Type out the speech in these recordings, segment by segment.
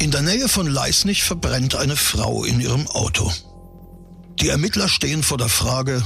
In der Nähe von Leisnich verbrennt eine Frau in ihrem Auto. Die Ermittler stehen vor der Frage,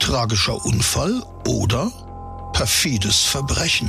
tragischer Unfall oder perfides Verbrechen.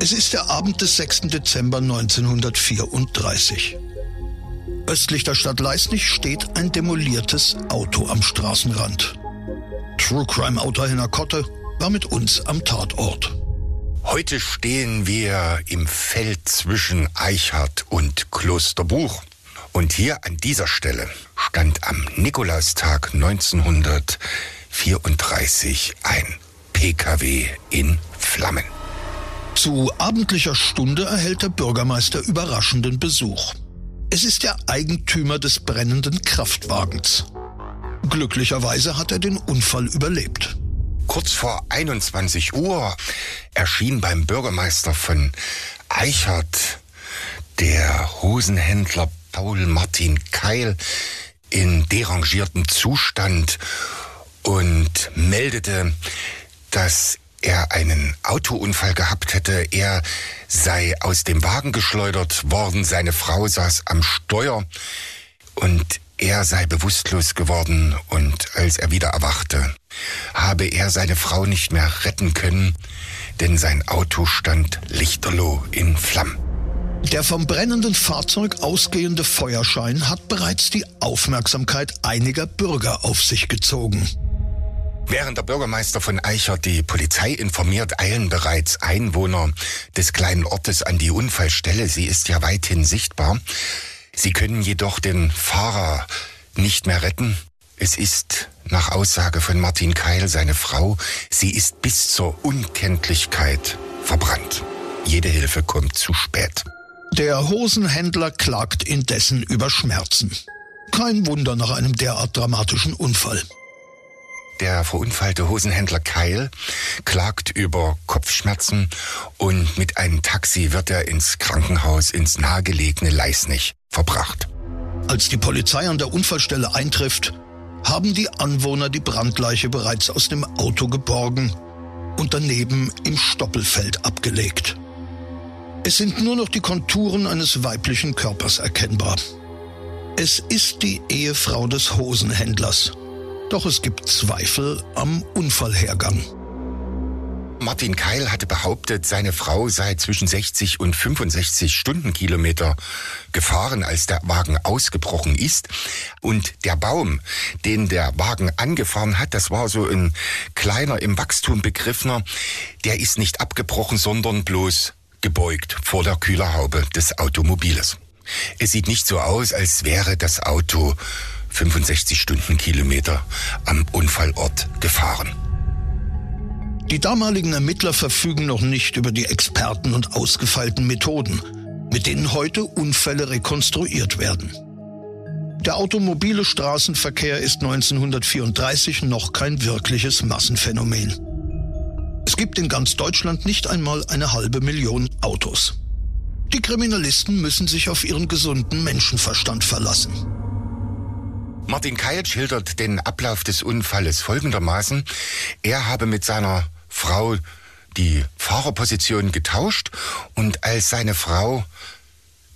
Es ist der Abend des 6. Dezember 1934. Östlich der Stadt Leisnich steht ein demoliertes Auto am Straßenrand. True Crime Autor Henner Kotte war mit uns am Tatort. Heute stehen wir im Feld zwischen Eichhardt und Klosterbuch. Und hier an dieser Stelle stand am Nikolaustag 1934 ein PKW in Flammen. Zu abendlicher Stunde erhält der Bürgermeister überraschenden Besuch. Es ist der Eigentümer des brennenden Kraftwagens. Glücklicherweise hat er den Unfall überlebt. Kurz vor 21 Uhr erschien beim Bürgermeister von Eichert der Hosenhändler Paul Martin Keil in derangiertem Zustand und meldete, dass er einen Autounfall gehabt hätte. Er sei aus dem Wagen geschleudert worden. Seine Frau saß am Steuer und er sei bewusstlos geworden und als er wieder erwachte, habe er seine Frau nicht mehr retten können, denn sein Auto stand lichterloh in Flammen. Der vom brennenden Fahrzeug ausgehende Feuerschein hat bereits die Aufmerksamkeit einiger Bürger auf sich gezogen. Während der Bürgermeister von Eicher die Polizei informiert, eilen bereits Einwohner des kleinen Ortes an die Unfallstelle. Sie ist ja weithin sichtbar. Sie können jedoch den Fahrer nicht mehr retten. Es ist nach Aussage von Martin Keil seine Frau, sie ist bis zur Unkenntlichkeit verbrannt. Jede Hilfe kommt zu spät. Der Hosenhändler klagt indessen über Schmerzen. Kein Wunder nach einem derart dramatischen Unfall. Der verunfallte Hosenhändler Keil klagt über Kopfschmerzen und mit einem Taxi wird er ins Krankenhaus ins nahegelegene Leisnich verbracht. Als die Polizei an der Unfallstelle eintrifft, haben die Anwohner die Brandleiche bereits aus dem Auto geborgen und daneben im Stoppelfeld abgelegt. Es sind nur noch die Konturen eines weiblichen Körpers erkennbar. Es ist die Ehefrau des Hosenhändlers. Doch es gibt Zweifel am Unfallhergang. Martin Keil hatte behauptet, seine Frau sei zwischen 60 und 65 Stundenkilometer gefahren, als der Wagen ausgebrochen ist. Und der Baum, den der Wagen angefahren hat, das war so ein kleiner, im Wachstum begriffener, der ist nicht abgebrochen, sondern bloß gebeugt vor der Kühlerhaube des Automobiles. Es sieht nicht so aus, als wäre das Auto 65 Stundenkilometer am Unfallort gefahren. Die damaligen Ermittler verfügen noch nicht über die Experten und ausgefeilten Methoden, mit denen heute Unfälle rekonstruiert werden. Der automobile Straßenverkehr ist 1934 noch kein wirkliches Massenphänomen. Es gibt in ganz Deutschland nicht einmal eine halbe Million Autos. Die Kriminalisten müssen sich auf ihren gesunden Menschenverstand verlassen. Martin Keil schildert den Ablauf des Unfalles folgendermaßen. Er habe mit seiner Frau die Fahrerposition getauscht und als seine Frau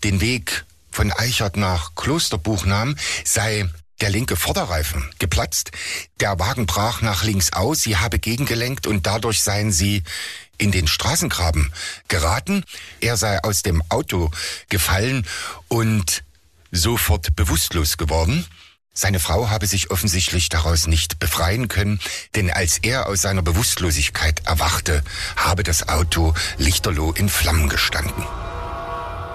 den Weg von Eichert nach Klosterbuch nahm, sei der linke Vorderreifen geplatzt. Der Wagen brach nach links aus, sie habe gegengelenkt und dadurch seien sie in den Straßengraben geraten. Er sei aus dem Auto gefallen und sofort bewusstlos geworden. Seine Frau habe sich offensichtlich daraus nicht befreien können, denn als er aus seiner Bewusstlosigkeit erwachte, habe das Auto lichterloh in Flammen gestanden.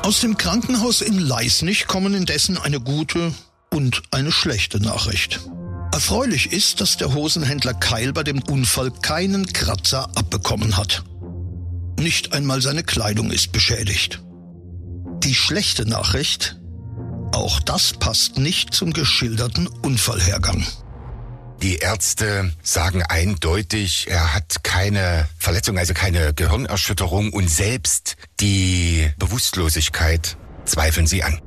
Aus dem Krankenhaus in Leisnich kommen indessen eine gute und eine schlechte Nachricht. Erfreulich ist, dass der Hosenhändler Keil bei dem Unfall keinen Kratzer abbekommen hat. Nicht einmal seine Kleidung ist beschädigt. Die schlechte Nachricht, auch das passt nicht zum geschilderten Unfallhergang. Die Ärzte sagen eindeutig, er hat keine Verletzung, also keine Gehirnerschütterung und selbst die Bewusstlosigkeit zweifeln sie an.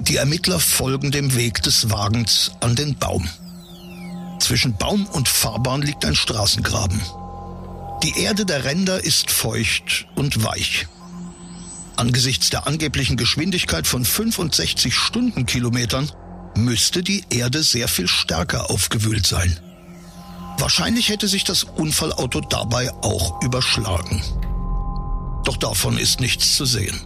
Die Ermittler folgen dem Weg des Wagens an den Baum. Zwischen Baum und Fahrbahn liegt ein Straßengraben. Die Erde der Ränder ist feucht und weich. Angesichts der angeblichen Geschwindigkeit von 65 Stundenkilometern müsste die Erde sehr viel stärker aufgewühlt sein. Wahrscheinlich hätte sich das Unfallauto dabei auch überschlagen. Doch davon ist nichts zu sehen.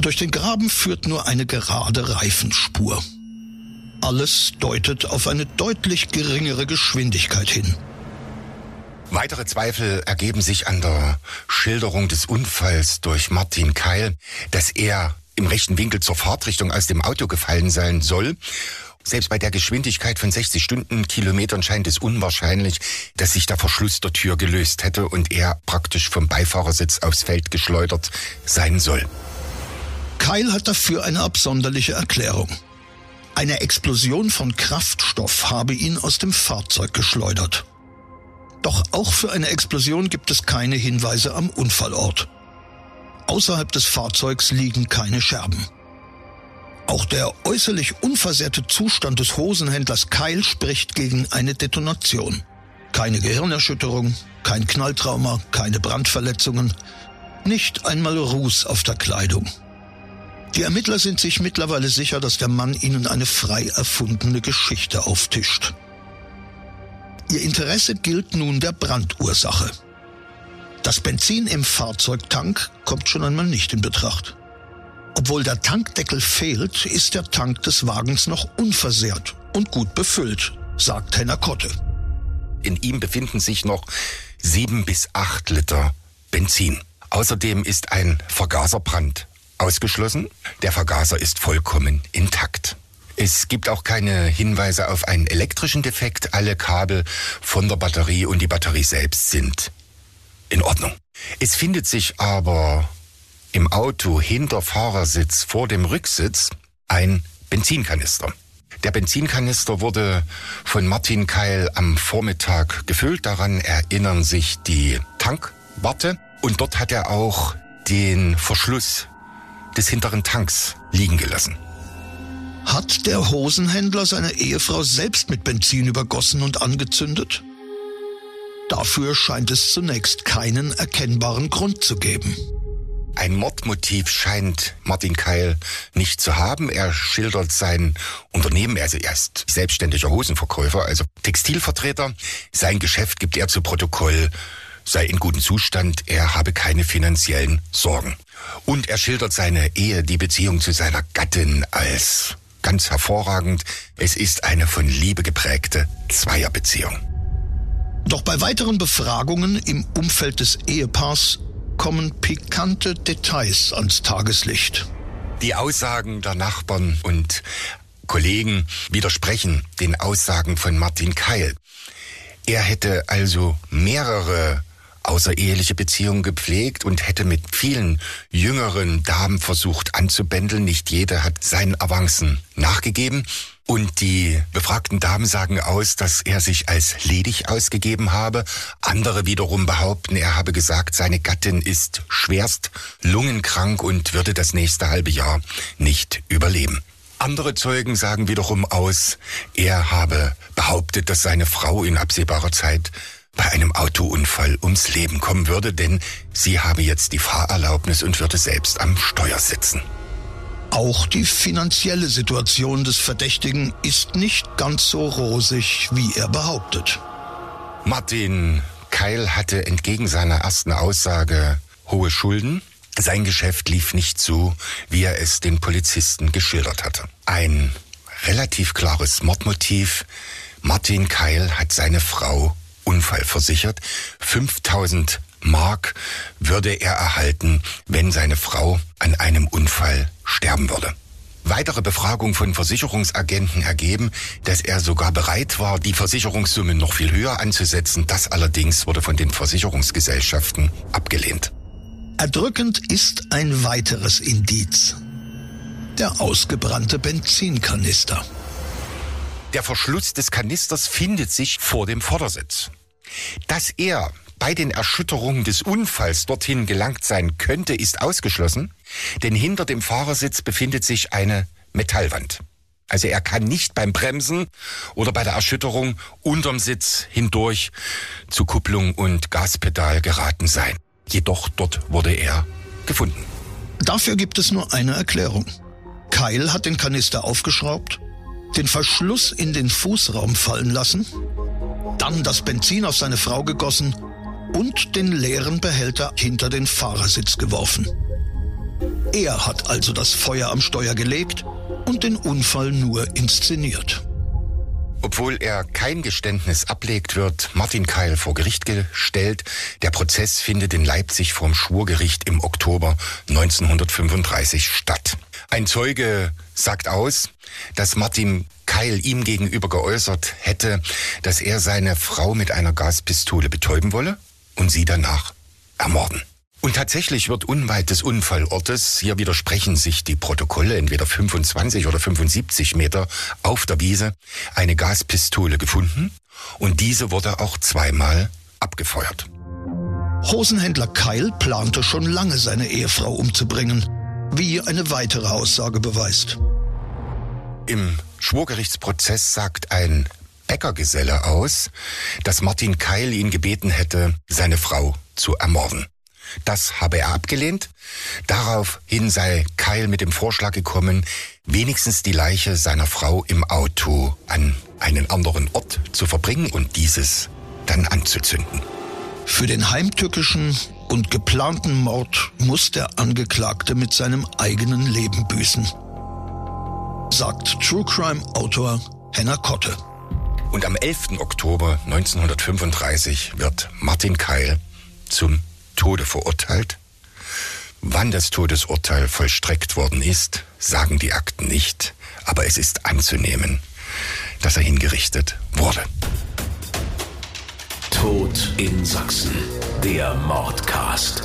Durch den Graben führt nur eine gerade Reifenspur. Alles deutet auf eine deutlich geringere Geschwindigkeit hin. Weitere Zweifel ergeben sich an der Schilderung des Unfalls durch Martin Keil, dass er im rechten Winkel zur Fahrtrichtung aus dem Auto gefallen sein soll. Selbst bei der Geschwindigkeit von 60 Stundenkilometern scheint es unwahrscheinlich, dass sich der Verschluss der Tür gelöst hätte und er praktisch vom Beifahrersitz aufs Feld geschleudert sein soll. Keil hat dafür eine absonderliche Erklärung. Eine Explosion von Kraftstoff habe ihn aus dem Fahrzeug geschleudert. Doch auch für eine Explosion gibt es keine Hinweise am Unfallort. Außerhalb des Fahrzeugs liegen keine Scherben. Auch der äußerlich unversehrte Zustand des Hosenhändlers Keil spricht gegen eine Detonation. Keine Gehirnerschütterung, kein Knalltrauma, keine Brandverletzungen, nicht einmal Ruß auf der Kleidung. Die Ermittler sind sich mittlerweile sicher, dass der Mann ihnen eine frei erfundene Geschichte auftischt. Ihr Interesse gilt nun der Brandursache. Das Benzin im Fahrzeugtank kommt schon einmal nicht in Betracht. Obwohl der Tankdeckel fehlt, ist der Tank des Wagens noch unversehrt und gut befüllt, sagt Henner Kotte. In ihm befinden sich noch sieben bis acht Liter Benzin. Außerdem ist ein Vergaserbrand ausgeschlossen. Der Vergaser ist vollkommen intakt. Es gibt auch keine Hinweise auf einen elektrischen Defekt. Alle Kabel von der Batterie und die Batterie selbst sind in Ordnung. Es findet sich aber im Auto hinter Fahrersitz vor dem Rücksitz ein Benzinkanister. Der Benzinkanister wurde von Martin Keil am Vormittag gefüllt. Daran erinnern sich die Tankwarte. Und dort hat er auch den Verschluss des hinteren Tanks liegen gelassen. Hat der Hosenhändler seine Ehefrau selbst mit Benzin übergossen und angezündet? Dafür scheint es zunächst keinen erkennbaren Grund zu geben. Ein Mordmotiv scheint Martin Keil nicht zu haben. Er schildert sein Unternehmen, also er ist selbstständiger Hosenverkäufer, also Textilvertreter. Sein Geschäft gibt er zu Protokoll, sei in gutem Zustand, er habe keine finanziellen Sorgen. Und er schildert seine Ehe, die Beziehung zu seiner Gattin als ganz hervorragend. Es ist eine von Liebe geprägte Zweierbeziehung. Doch bei weiteren Befragungen im Umfeld des Ehepaars kommen pikante Details ans Tageslicht. Die Aussagen der Nachbarn und Kollegen widersprechen den Aussagen von Martin Keil. Er hätte also mehrere außereheliche Beziehungen gepflegt und hätte mit vielen jüngeren Damen versucht anzubändeln. Nicht jede hat seinen Avancen nachgegeben. Und die befragten Damen sagen aus, dass er sich als ledig ausgegeben habe. Andere wiederum behaupten, er habe gesagt, seine Gattin ist schwerst lungenkrank und würde das nächste halbe Jahr nicht überleben. Andere Zeugen sagen wiederum aus, er habe behauptet, dass seine Frau in absehbarer Zeit bei einem Autounfall ums Leben kommen würde, denn sie habe jetzt die Fahrerlaubnis und würde selbst am Steuer sitzen. Auch die finanzielle Situation des Verdächtigen ist nicht ganz so rosig, wie er behauptet. Martin Keil hatte entgegen seiner ersten Aussage hohe Schulden. Sein Geschäft lief nicht so, wie er es den Polizisten geschildert hatte. Ein relativ klares Mordmotiv. Martin Keil hat seine Frau unfallversichert. 5000 Mark würde er erhalten, wenn seine Frau an einem Unfall sterben würde. Weitere Befragungen von Versicherungsagenten ergeben, dass er sogar bereit war, die Versicherungssumme noch viel höher anzusetzen. Das allerdings wurde von den Versicherungsgesellschaften abgelehnt. Erdrückend ist ein weiteres Indiz. Der ausgebrannte Benzinkanister. Der Verschluss des Kanisters findet sich vor dem Vordersitz. Dass er bei den Erschütterungen des Unfalls dorthin gelangt sein könnte, ist ausgeschlossen, denn hinter dem Fahrersitz befindet sich eine Metallwand. Also er kann nicht beim Bremsen oder bei der Erschütterung unterm Sitz hindurch zu Kupplung und Gaspedal geraten sein. Jedoch dort wurde er gefunden. Dafür gibt es nur eine Erklärung. Kyle hat den Kanister aufgeschraubt, den Verschluss in den Fußraum fallen lassen, dann das Benzin auf seine Frau gegossen und den leeren Behälter hinter den Fahrersitz geworfen. Er hat also das Feuer am Steuer gelegt und den Unfall nur inszeniert. Obwohl er kein Geständnis ablegt, wird Martin Keil vor Gericht gestellt. Der Prozess findet in Leipzig vom Schwurgericht im Oktober 1935 statt. Ein Zeuge sagt aus, dass Martin Keil ihm gegenüber geäußert hätte, dass er seine Frau mit einer Gaspistole betäuben wolle und sie danach ermorden. Und tatsächlich wird unweit des Unfallortes, hier widersprechen sich die Protokolle, entweder 25 oder 75 Meter auf der Wiese, eine Gaspistole gefunden und diese wurde auch zweimal abgefeuert. Hosenhändler Keil plante schon lange seine Ehefrau umzubringen, wie eine weitere Aussage beweist. Im Schwurgerichtsprozess sagt ein Bäckergeselle aus, dass Martin Keil ihn gebeten hätte, seine Frau zu ermorden. Das habe er abgelehnt. Daraufhin sei Keil mit dem Vorschlag gekommen, wenigstens die Leiche seiner Frau im Auto an einen anderen Ort zu verbringen und dieses dann anzuzünden. Für den heimtückischen und geplanten Mord muss der Angeklagte mit seinem eigenen Leben büßen, sagt True Crime Autor Henna Kotte. Und am 11. Oktober 1935 wird Martin Keil zum Tode verurteilt. Wann das Todesurteil vollstreckt worden ist, sagen die Akten nicht, aber es ist anzunehmen, dass er hingerichtet wurde. Tod in Sachsen, der Mordcast.